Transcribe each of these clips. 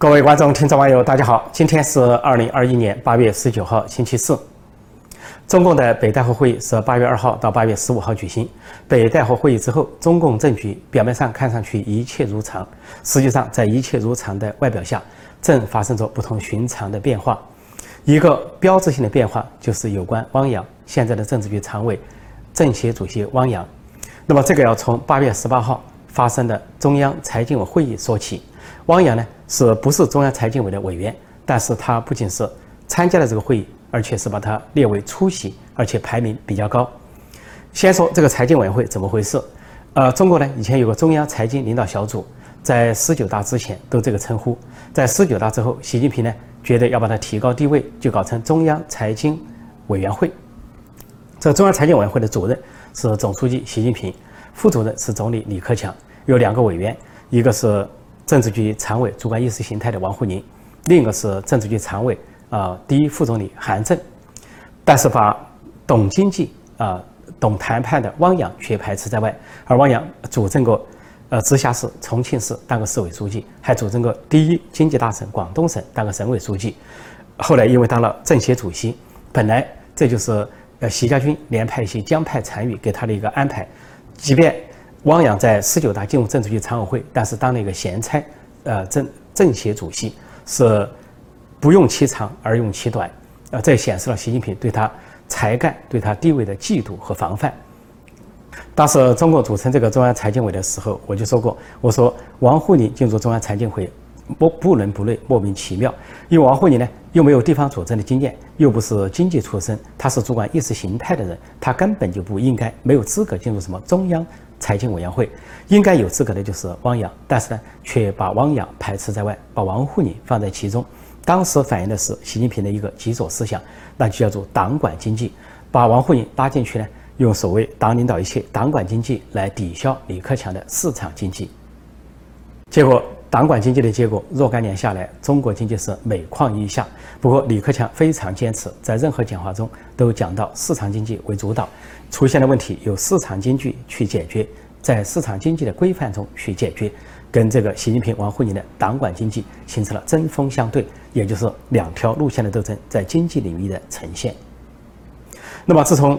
各位观众、听众、网友，大家好！今天是二零二一年八月十九号，星期四。中共的北戴河会议是八月二号到八月十五号举行。北戴河会议之后，中共政局表面上看上去一切如常，实际上在一切如常的外表下，正发生着不同寻常的变化。一个标志性的变化就是有关汪洋现在的政治局常委、政协主席汪洋。那么，这个要从八月十八号发生的中央财经委会议说起。汪洋呢，是不是中央财经委的委员？但是他不仅是参加了这个会议，而且是把它列为出席，而且排名比较高。先说这个财经委员会怎么回事？呃，中国呢以前有个中央财经领导小组，在十九大之前都这个称呼，在十九大之后，习近平呢觉得要把它提高地位，就搞成中央财经委员会。这中央财经委员会的主任是总书记习近平，副主任是总理李克强，有两个委员，一个是。政治局常委主管意识形态的王沪宁，另一个是政治局常委啊第一副总理韩正，但是把懂经济啊懂谈判的汪洋却排斥在外。而汪洋主政过呃直辖市重庆市当个市委书记，还主政过第一经济大省广东省当个省委书记。后来因为当了政协主席，本来这就是呃习家军连派系江派残余给他的一个安排，即便。汪洋在十九大进入政治局常委会，但是当了一个闲差，呃，政政协主席是不用其长而用其短，呃，这显示了习近平对他才干、对他地位的嫉妒和防范。当时中国组成这个中央财经委的时候，我就说过，我说王沪宁进入中央财经委不不伦不类，莫名其妙。因为王沪宁呢，又没有地方组政的经验，又不是经济出身，他是主管意识形态的人，他根本就不应该没有资格进入什么中央。财经委员会应该有资格的就是汪洋，但是呢，却把汪洋排斥在外，把王沪宁放在其中。当时反映的是习近平的一个极左思想，那就叫做党管经济，把王沪宁拉进去呢，用所谓“党领导一切，党管经济”来抵消李克强的市场经济。结果，党管经济的结果，若干年下来，中国经济是每况愈下。不过，李克强非常坚持，在任何讲话中都讲到市场经济为主导。出现的问题由市场经济去解决，在市场经济的规范中去解决，跟这个习近平、王沪宁的党管经济形成了针锋相对，也就是两条路线的斗争在经济领域的呈现。那么，自从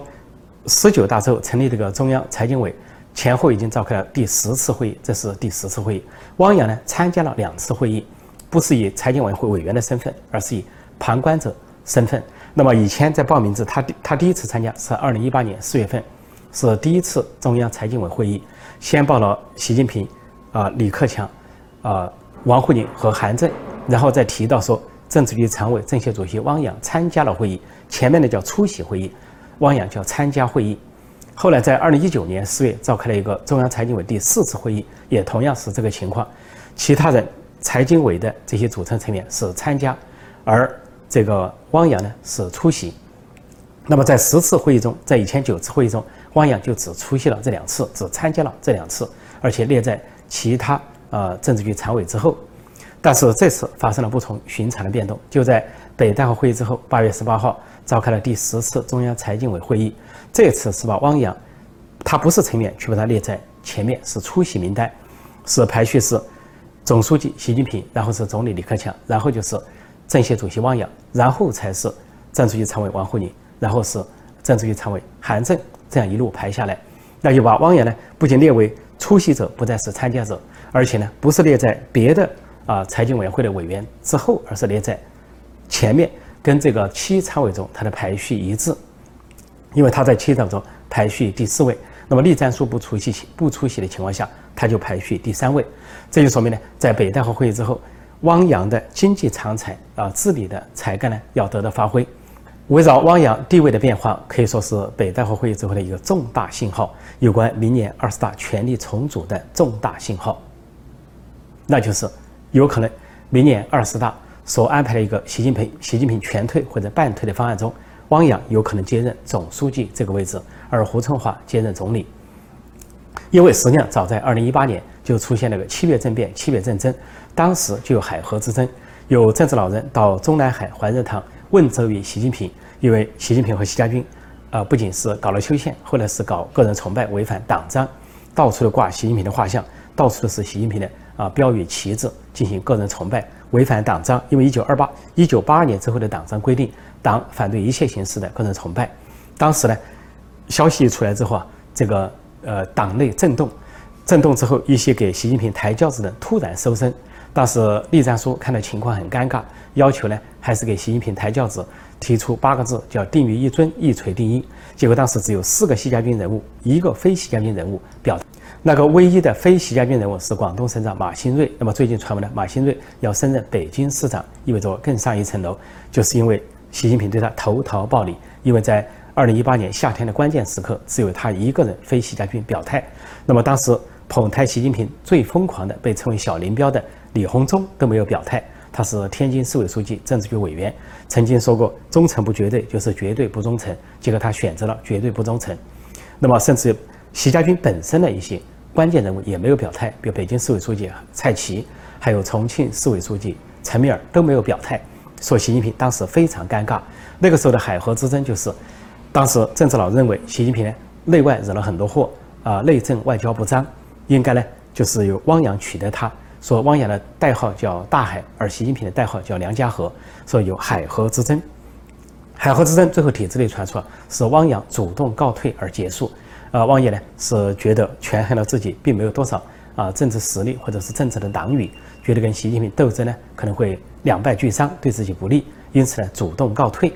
十九大之后成立这个中央财经委，前后已经召开了第十次会议，这是第十次会议。汪洋呢参加了两次会议，不是以财经委员会委员的身份，而是以旁观者身份。那么以前在报名字，他第他第一次参加是二零一八年四月份，是第一次中央财经委会议，先报了习近平，啊李克强，啊王沪宁和韩正，然后再提到说政治局常委、政协主席汪洋参加了会议，前面的叫出席会议，汪洋叫参加会议。后来在二零一九年四月召开了一个中央财经委第四次会议，也同样是这个情况，其他人财经委的这些组成成员是参加，而。这个汪洋呢是出席，那么在十次会议中，在以前九次会议中，汪洋就只出席了这两次，只参加了这两次，而且列在其他呃政治局常委之后。但是这次发生了不同寻常的变动，就在北戴河会议之后，八月十八号召开了第十次中央财经委会议。这次是把汪洋，他不是成员，却把他列在前面，是出席名单，是排序是总书记习近平，然后是总理李克强，然后就是。政协主席汪洋，然后才是政治局常委王沪宁，然后是政治局常委韩正，这样一路排下来，那就把汪洋呢不仅列为出席者，不再是参加者，而且呢不是列在别的啊财经委员会的委员之后，而是列在前面，跟这个七常委中他的排序一致，因为他在七常委中排序第四位，那么栗战书不出席不出席的情况下，他就排序第三位，这就说明呢，在北戴河会议之后。汪洋的经济长才啊，治理的才干呢，要得到发挥。围绕汪洋地位的变化，可以说是北戴河会议之后的一个重大信号，有关明年二十大权力重组的重大信号。那就是有可能明年二十大所安排的一个习近平习近平全退或者半退的方案中，汪洋有可能接任总书记这个位置，而胡春华接任总理。因为实际上早在二零一八年就出现了个七月政变、七月政争。当时就有海河之争，有政治老人到中南海怀仁堂问责于习近平，因为习近平和习家军，啊，不仅是搞了修宪，后来是搞个人崇拜，违反党章，到处的挂习近平的画像，到处都是习近平的啊标语旗帜，进行个人崇拜，违反党章，因为一九二八、一九八二年之后的党章规定，党反对一切形式的个人崇拜。当时呢，消息一出来之后啊，这个呃党内震动，震动之后，一些给习近平抬轿子的突然收声。当时栗战书看到情况很尴尬，要求呢还是给习近平抬轿子，提出八个字叫“定于一尊，一锤定音”。结果当时只有四个习家军人物，一个非习家军人物表。那个唯一的非习家军人物是广东省长马兴瑞。那么最近传闻呢，马兴瑞要升任北京市长，意味着更上一层楼，就是因为习近平对他投桃报李。因为在二零一八年夏天的关键时刻，只有他一个人非习家军表态。那么当时捧抬习近平最疯狂的，被称为“小林彪”的李鸿忠都没有表态。他是天津市委书记、政治局委员，曾经说过“忠诚不绝对就是绝对不忠诚”，结果他选择了绝对不忠诚。那么甚至。习家军本身的一些关键人物也没有表态，比如北京市委书记蔡奇，还有重庆市委书记陈敏尔都没有表态，说习近平当时非常尴尬。那个时候的海河之争就是，当时政治老认为习近平呢内外惹了很多祸啊，内政外交不彰，应该呢就是由汪洋取得他，说汪洋的代号叫大海，而习近平的代号叫梁家河，说有海河之争。海河之争最后帖子里传出是汪洋主动告退而结束。啊，汪洋呢是觉得权衡了自己并没有多少啊政治实力或者是政治的党羽，觉得跟习近平斗争呢可能会两败俱伤，对自己不利，因此呢主动告退。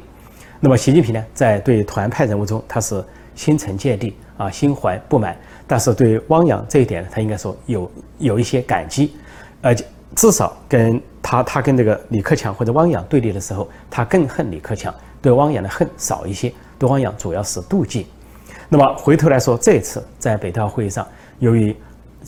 那么习近平呢在对团派人物中，他是心存芥蒂啊，心怀不满，但是对汪洋这一点，他应该说有有一些感激，而且至少跟他他跟这个李克强或者汪洋对立的时候，他更恨李克强，对汪洋的恨少一些，对汪洋主要是妒忌。那么回头来说，这次在北戴河会议上，由于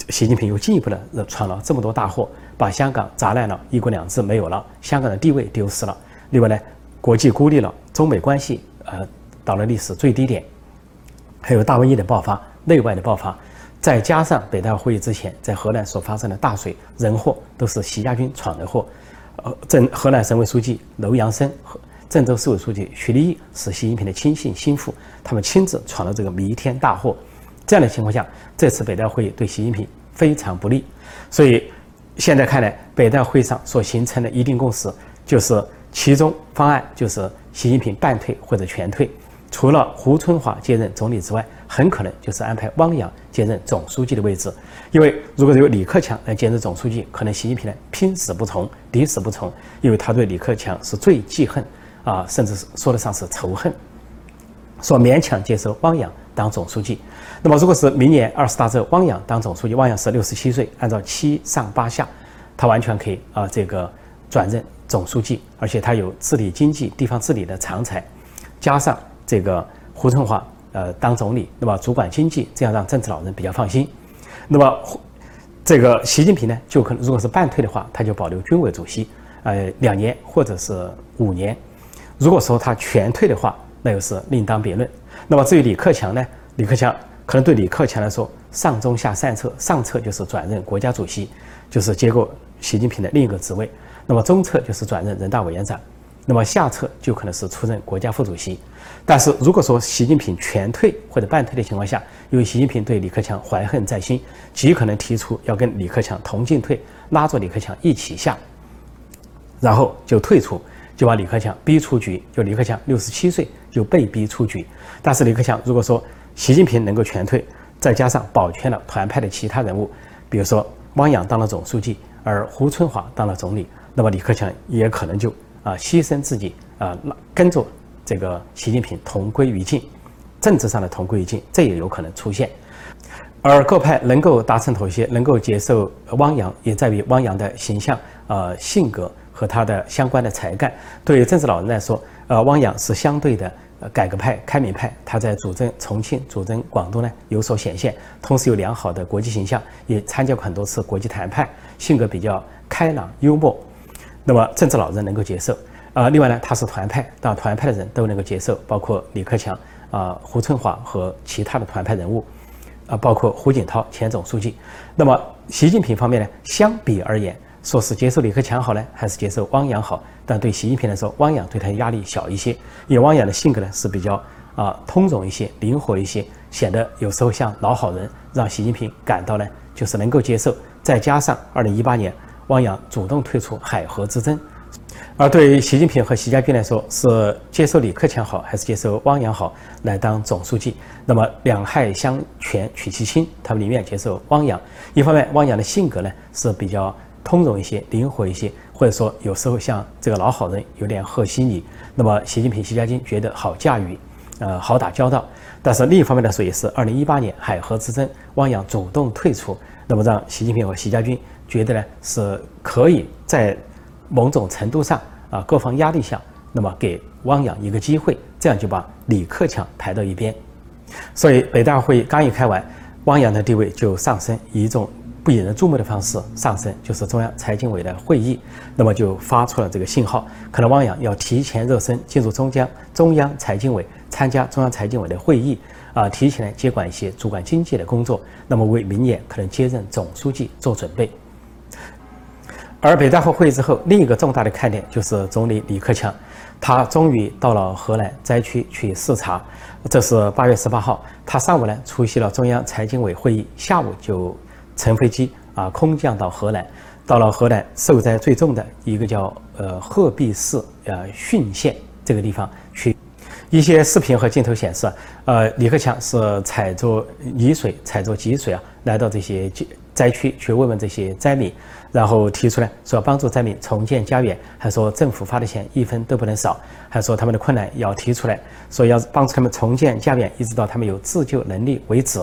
习近平又进一步的闯了这么多大祸，把香港砸烂了，一国两制没有了，香港的地位丢失了。另外呢，国际孤立了，中美关系呃到了历史最低点，还有大瘟疫的爆发，内外的爆发，再加上北戴会议之前在河南所发生的大水人祸，都是习家军闯的祸。呃，郑河南省委书记楼阳生和。郑州市委书记徐立毅是习近平的亲信心腹，他们亲自闯了这个弥天大祸。这样的情况下，这次北戴会议对习近平非常不利。所以现在看来，北戴会上所形成的一定共识，就是其中方案就是习近平半退或者全退，除了胡春华接任总理之外，很可能就是安排汪洋兼任总书记的位置。因为如果由李克强来兼任总书记，可能习近平呢拼死不从，抵死不从，因为他对李克强是最记恨。啊，甚至是说得上是仇恨，说勉强接受汪洋当总书记。那么，如果是明年二十大之后，汪洋当总书记，汪洋是六十七岁，按照七上八下，他完全可以啊，这个转任总书记，而且他有治理经济、地方治理的长才，加上这个胡春华呃当总理，那么主管经济，这样让政治老人比较放心。那么，这个习近平呢，就可能如果是半退的话，他就保留军委主席，呃，两年或者是五年。如果说他全退的话，那又是另当别论。那么至于李克强呢？李克强可能对李克强来说，上中下三策，上策就是转任国家主席，就是接过习近平的另一个职位；那么中策就是转任人大委员长；那么下策就可能是出任国家副主席。但是如果说习近平全退或者半退的情况下，因为习近平对李克强怀恨在心，极可能提出要跟李克强同进退，拉着李克强一起下，然后就退出。就把李克强逼出局，就李克强六十七岁就被逼出局。但是李克强如果说习近平能够全退，再加上保全了团派的其他人物，比如说汪洋当了总书记，而胡春华当了总理，那么李克强也可能就啊牺牲自己啊跟着这个习近平同归于尽，政治上的同归于尽，这也有可能出现。而各派能够达成妥协，能够接受汪洋，也在于汪洋的形象、呃性格。和他的相关的才干，对于政治老人来说，呃，汪洋是相对的改革派、开明派，他在主政重庆、主政广东呢有所显现，同时有良好的国际形象，也参加过很多次国际谈判，性格比较开朗幽默，那么政治老人能够接受。啊，另外呢，他是团派，但团派的人都能够接受，包括李克强啊、胡春华和其他的团派人物，啊，包括胡锦涛前总书记。那么习近平方面呢，相比而言。说是接受李克强好呢，还是接受汪洋好？但对习近平来说，汪洋对他压力小一些，因为汪洋的性格呢是比较啊通融一些、灵活一些，显得有时候像老好人，让习近平感到呢就是能够接受。再加上二零一八年汪洋主动退出海河之争。而对于习近平和习家军来说，是接受李克强好，还是接受汪洋好来当总书记？那么两害相权取其轻，他们宁愿接受汪洋。一方面，汪洋的性格呢是比较通融一些、灵活一些，或者说有时候像这个老好人，有点和稀泥。那么习近平、习家军觉得好驾驭，呃，好打交道。但是另一方面来说，也是二零一八年海河之争，汪洋主动退出，那么让习近平和习家军觉得呢是可以在。某种程度上啊，各方压力下，那么给汪洋一个机会，这样就把李克强排到一边。所以北大会刚一开完，汪洋的地位就上升，以一种不引人注目的方式上升，就是中央财经委的会议，那么就发出了这个信号，可能汪洋要提前热身，进入中央中央财经委，参加中央财经委的会议，啊，提前来接管一些主管经济的工作，那么为明年可能接任总书记做准备。而北大会会议之后，另一个重大的看点就是总理李克强，他终于到了河南灾区去视察。这是八月十八号，他上午呢出席了中央财经委会议，下午就乘飞机啊空降到河南，到了河南受灾最重的一个叫呃鹤壁市呃浚县这个地方去。一些视频和镜头显示，呃，李克强是踩着泥水、踩着积水啊，来到这些灾区去慰问这些灾民。然后提出来说帮助灾民重建家园，还说政府发的钱一分都不能少，还说他们的困难要提出来，说要帮助他们重建家园，一直到他们有自救能力为止。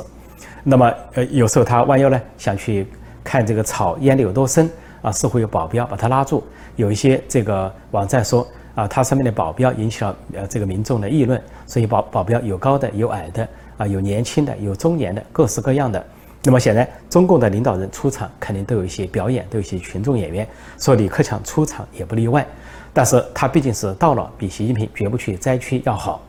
那么，呃，有时候他弯腰呢，想去看这个草淹得有多深啊，似乎有保镖把他拉住。有一些这个网站说啊，他身边的保镖引起了呃这个民众的议论，所以保保镖有高的有矮的啊，有年轻的有中年的，各式各样的。那么显然，中共的领导人出场肯定都有一些表演，都有一些群众演员。说李克强出场也不例外，但是他毕竟是到了，比习近平绝不去灾区要好。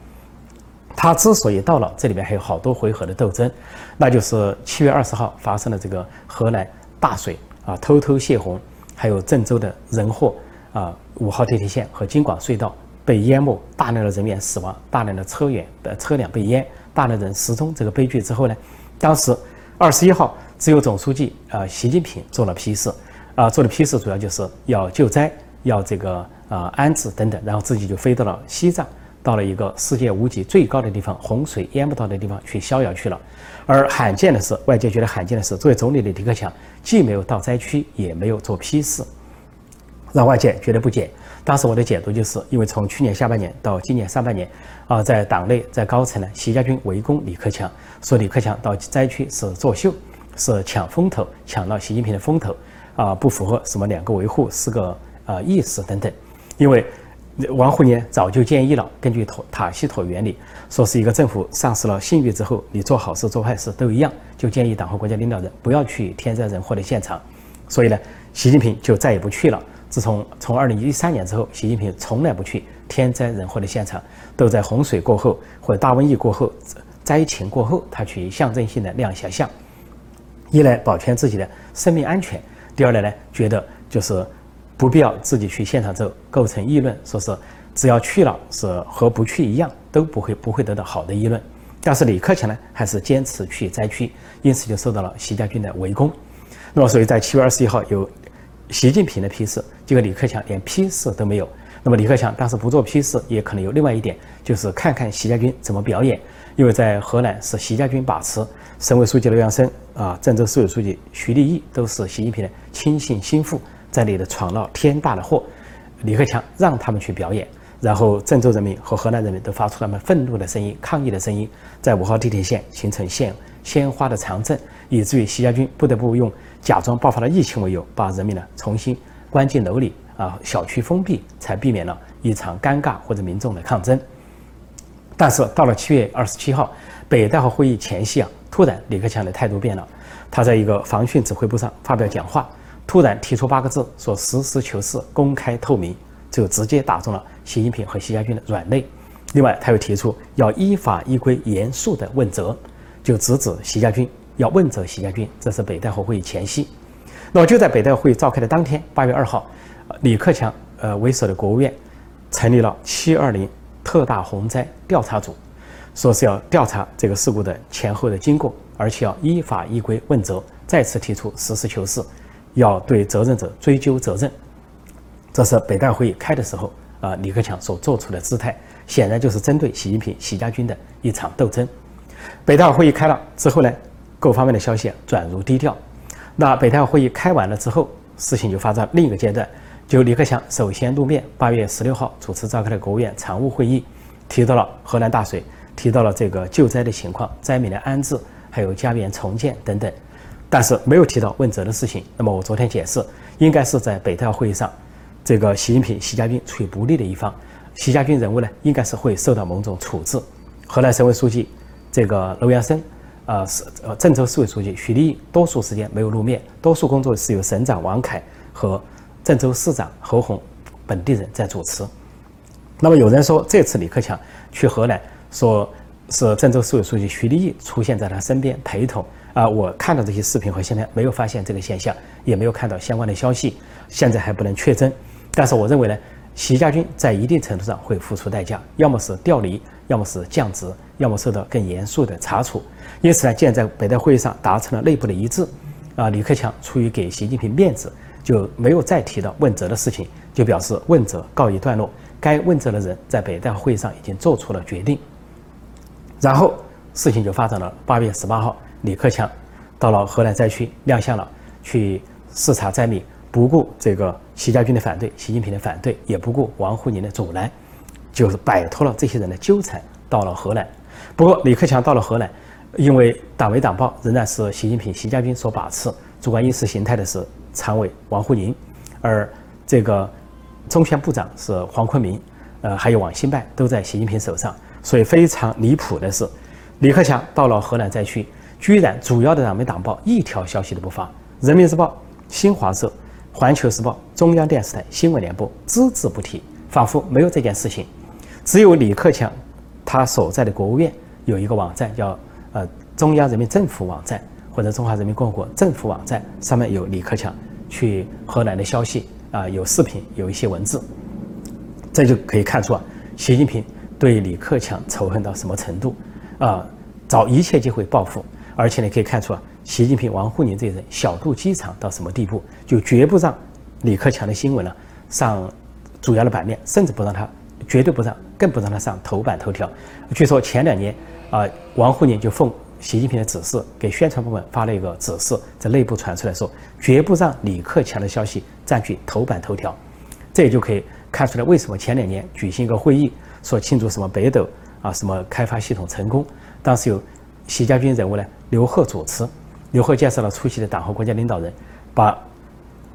他之所以到了，这里面还有好多回合的斗争，那就是七月二十号发生的这个河南大水啊，偷偷泄洪，还有郑州的人祸啊，五号地铁线和京广隧道被淹没，大量的人员死亡，大量的车源的车辆被淹，大量人失踪这个悲剧之后呢，当时。二十一号，只有总书记啊，习近平做了批示，啊，做的批示主要就是要救灾，要这个啊安置等等，然后自己就飞到了西藏，到了一个世界屋脊最高的地方，洪水淹不到的地方去逍遥去了。而罕见的是，外界觉得罕见的是，作为总理的李克强既没有到灾区，也没有做批示，让外界觉得不解。当时我的解读就是，因为从去年下半年到今年上半年，啊，在党内在高层呢，习家军围攻李克强，说李克强到灾区是作秀，是抢风头，抢了习近平的风头，啊，不符合什么两个维护四个呃意识等等。因为王沪宁早就建议了，根据塔塔西佗原理，说是一个政府丧失了信誉之后，你做好事做坏事都一样，就建议党和国家领导人不要去天灾人祸的现场。所以呢，习近平就再也不去了。自从从二零一三年之后，习近平从来不去天灾人祸的现场，都在洪水过后或者大瘟疫过后、灾情过后，他去象征性的亮一下相。一来保全自己的生命安全，第二来呢，觉得就是不必要自己去现场之后构成议论，说是只要去了是和不去一样，都不会不会得到好的议论。但是李克强呢，还是坚持去灾区，因此就受到了习家军的围攻。那么所以在七月二十一号有。习近平的批示，结果李克强连批示都没有。那么李克强当时不做批示，也可能有另外一点，就是看看习家军怎么表演。因为在河南是习家军把持，省委书记刘阳生啊，郑州市委书记徐立毅都是习近平的亲信心腹，在里头闯了天大的祸。李克强让他们去表演，然后郑州人民和河南人民都发出他们愤怒的声音、抗议的声音，在五号地铁线形成线鲜花的长阵，以至于习家军不得不用。假装爆发了疫情为由，把人民呢重新关进楼里啊，小区封闭，才避免了一场尴尬或者民众的抗争。但是到了七月二十七号，北戴河会议前夕啊，突然李克强的态度变了，他在一个防汛指挥部上发表讲话，突然提出八个字，说实事求是、公开透明，就直接打中了习近平和习家军的软肋。另外，他又提出要依法依规、严肃的问责，就直指习家军。要问责习家军，这是北戴河会议前夕。那么就在北戴会议召开的当天，八月二号，李克强呃为首的国务院成立了七二零特大洪灾调查组，说是要调查这个事故的前后的经过，而且要依法依规问责，再次提出实事求是、要对责任者追究责任。这是北戴会议开的时候啊，李克强所做出的姿态，显然就是针对习近平、习家军的一场斗争。北戴会议开了之后呢，各方面的消息转入低调。那北戴会议开完了之后，事情就发展另一个阶段，就李克强首先露面，八月十六号主持召开的国务院常务会议，提到了河南大水，提到了这个救灾的情况、灾民的安置，还有家园重建等等，但是没有提到问责的事情。那么我昨天解释，应该是在北戴会议上。这个习近平、习家军处于不利的一方，习家军人物呢，应该是会受到某种处置。河南省委书记这个楼阳生，呃，是呃郑州市委书记徐立，多数时间没有露面，多数工作是由省长王凯和郑州市长侯宏本地人在主持。那么有人说，这次李克强去河南，说是郑州市委书记徐立毅出现在他身边陪同。啊，我看到这些视频和现在没有发现这个现象，也没有看到相关的消息，现在还不能确诊。但是我认为呢，习家军在一定程度上会付出代价，要么是调离，要么是降职，要么受到更严肃的查处。因此呢，既然在北戴会议上达成了内部的一致，啊，李克强出于给习近平面子，就没有再提到问责的事情，就表示问责告一段落，该问责的人在北戴会议上已经做出了决定。然后事情就发展了，八月十八号，李克强到了河南灾区亮相了，去视察灾民。不顾这个习家军的反对，习近平的反对，也不顾王沪宁的阻拦，就是摆脱了这些人的纠缠，到了河南。不过李克强到了河南，因为党委党报仍然是习近平、习家军所把持，主管意识形态的是常委王沪宁，而这个中宣部长是黄坤明，呃，还有王新办都在习近平手上。所以非常离谱的是，李克强到了河南灾区，居然主要的党媒党报一条消息都不发，《人民日报》、新华社。环球时报、中央电视台新闻联播只字不提，仿佛没有这件事情。只有李克强他所在的国务院有一个网站，叫呃中央人民政府网站或者中华人民共和国政府网站，上面有李克强去河南的消息啊，有视频，有一些文字。这就可以看出啊，习近平对李克强仇恨到什么程度啊，找一切机会报复，而且你，可以看出啊。习近平、王沪宁这些人小肚鸡肠到什么地步，就绝不让李克强的新闻呢上主要的版面，甚至不让他，绝对不让，更不让他上头版头条。据说前两年啊，王沪宁就奉习近平的指示，给宣传部门发了一个指示，在内部传出来说，绝不让李克强的消息占据头版头条。这也就可以看出来，为什么前两年举行一个会议，说庆祝什么北斗啊，什么开发系统成功，当时有习家军人物呢，刘鹤主持。刘鹤介绍了出席的党和国家领导人，把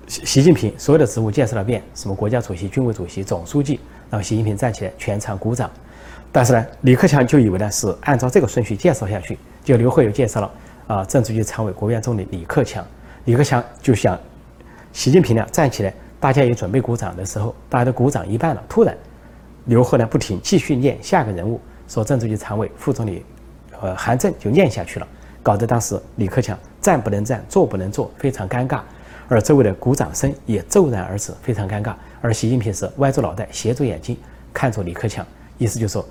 习习近平所有的职务介绍了遍，什么国家主席、军委主席、总书记，然后习近平站起来，全场鼓掌。但是呢，李克强就以为呢是按照这个顺序介绍下去，就刘鹤又介绍了啊，政治局常委、国务院总理李克强。李克强就想，习近平呢站起来，大家也准备鼓掌的时候，大家都鼓掌一半了，突然刘鹤呢不停继续念下个人物，说政治局常委、副总理，呃，韩正就念下去了。搞得当时李克强站不能站，坐不能坐，非常尴尬，而周围的鼓掌声也骤然而止，非常尴尬。而习近平是歪着脑袋，斜着眼睛看着李克强，意思就是说，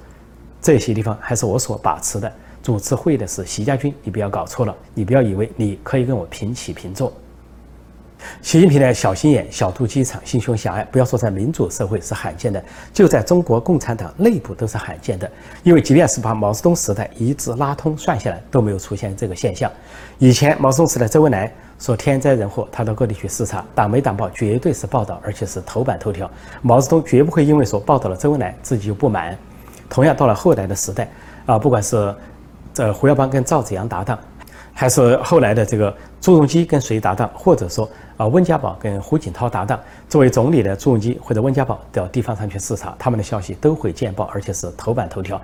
这些地方还是我所把持的。主持会议的是习家军，你不要搞错了，你不要以为你可以跟我平起平坐。习近平的，小心眼、小肚鸡肠、心胸狭隘，不要说在民主社会是罕见的，就在中国共产党内部都是罕见的。因为即便是把毛泽东时代一直拉通算下来，都没有出现这个现象。以前毛泽东时代，周恩来说天灾人祸，他到各地去视察，党媒党报绝对是报道，而且是头版头条。毛泽东绝不会因为说报道了周恩来，自己就不满。同样，到了后来的时代，啊，不管是这胡耀邦跟赵紫阳搭档。还是后来的这个朱镕基跟谁搭档，或者说啊温家宝跟胡锦涛搭档，作为总理的朱镕基或者温家宝到地方上去视察，他们的消息都会见报，而且是头版头条。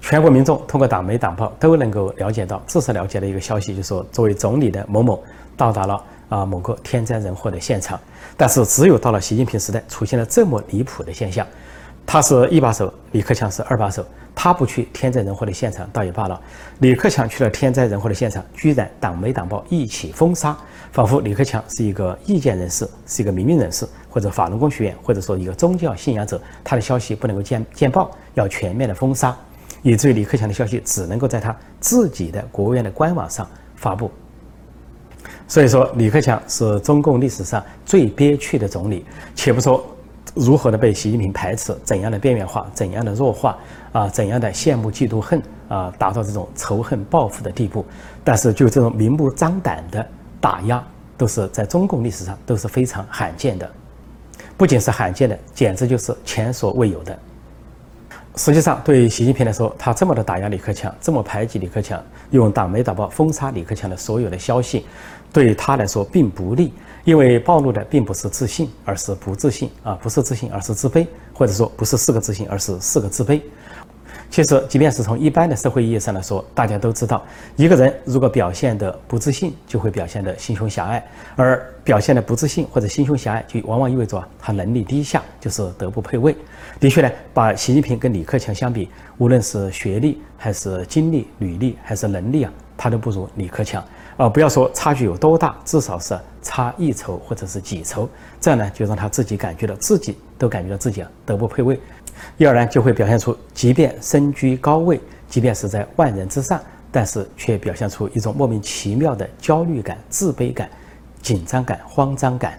全国民众通过党媒党报都能够了解到，至少了解的一个消息，就是说作为总理的某某到达了啊某个天灾人祸的现场。但是只有到了习近平时代，出现了这么离谱的现象。他是一把手，李克强是二把手。他不去天灾人祸的现场倒也罢了，李克强去了天灾人祸的现场，居然党媒党报一起封杀，仿佛李克强是一个意见人士，是一个民运人士，或者法轮功学员，或者说一个宗教信仰者，他的消息不能够见见报，要全面的封杀，以至于李克强的消息只能够在他自己的国务院的官网上发布。所以说，李克强是中共历史上最憋屈的总理。且不说如何的被习近平排斥，怎样的边缘化，怎样的弱化，啊，怎样的羡慕嫉妒恨，啊，达到这种仇恨报复的地步。但是，就这种明目张胆的打压，都是在中共历史上都是非常罕见的。不仅是罕见的，简直就是前所未有的。实际上，对习近平来说，他这么的打压李克强，这么排挤李克强，用党媒党报封杀李克强的所有的消息，对他来说并不利，因为暴露的并不是自信，而是不自信啊，不是自信，而是自卑，或者说不是四个自信，而是四个自卑。其实，即便是从一般的社会意义上来说，大家都知道，一个人如果表现的不自信，就会表现的心胸狭隘；而表现的不自信或者心胸狭隘，就往往意味着他能力低下，就是德不配位。的确呢，把习近平跟李克强相比，无论是学历还是经历、履历还是能力啊，他都不如李克强。啊，不要说差距有多大，至少是差一筹或者是几筹，这样呢，就让他自己感觉到自己都感觉到自己啊德不配位。第二呢，就会表现出，即便身居高位，即便是在万人之上，但是却表现出一种莫名其妙的焦虑感、自卑感、紧张感、慌张感。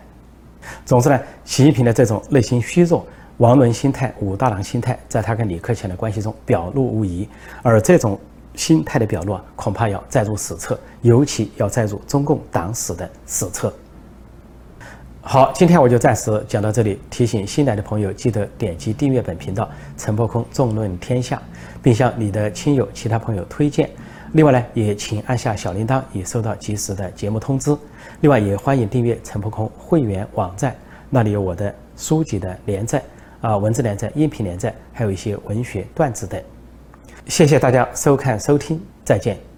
总之呢，习近平的这种内心虚弱、王伦心态、武大郎心态，在他跟李克强的关系中表露无遗。而这种心态的表露啊，恐怕要载入史册，尤其要载入中共党史的史册。好，今天我就暂时讲到这里。提醒新来的朋友，记得点击订阅本频道“陈破空纵论天下”，并向你的亲友、其他朋友推荐。另外呢，也请按下小铃铛，以收到及时的节目通知。另外，也欢迎订阅陈破空会员网站，那里有我的书籍的连载啊，文字连载、音频连载，还有一些文学段子等。谢谢大家收看收听，再见。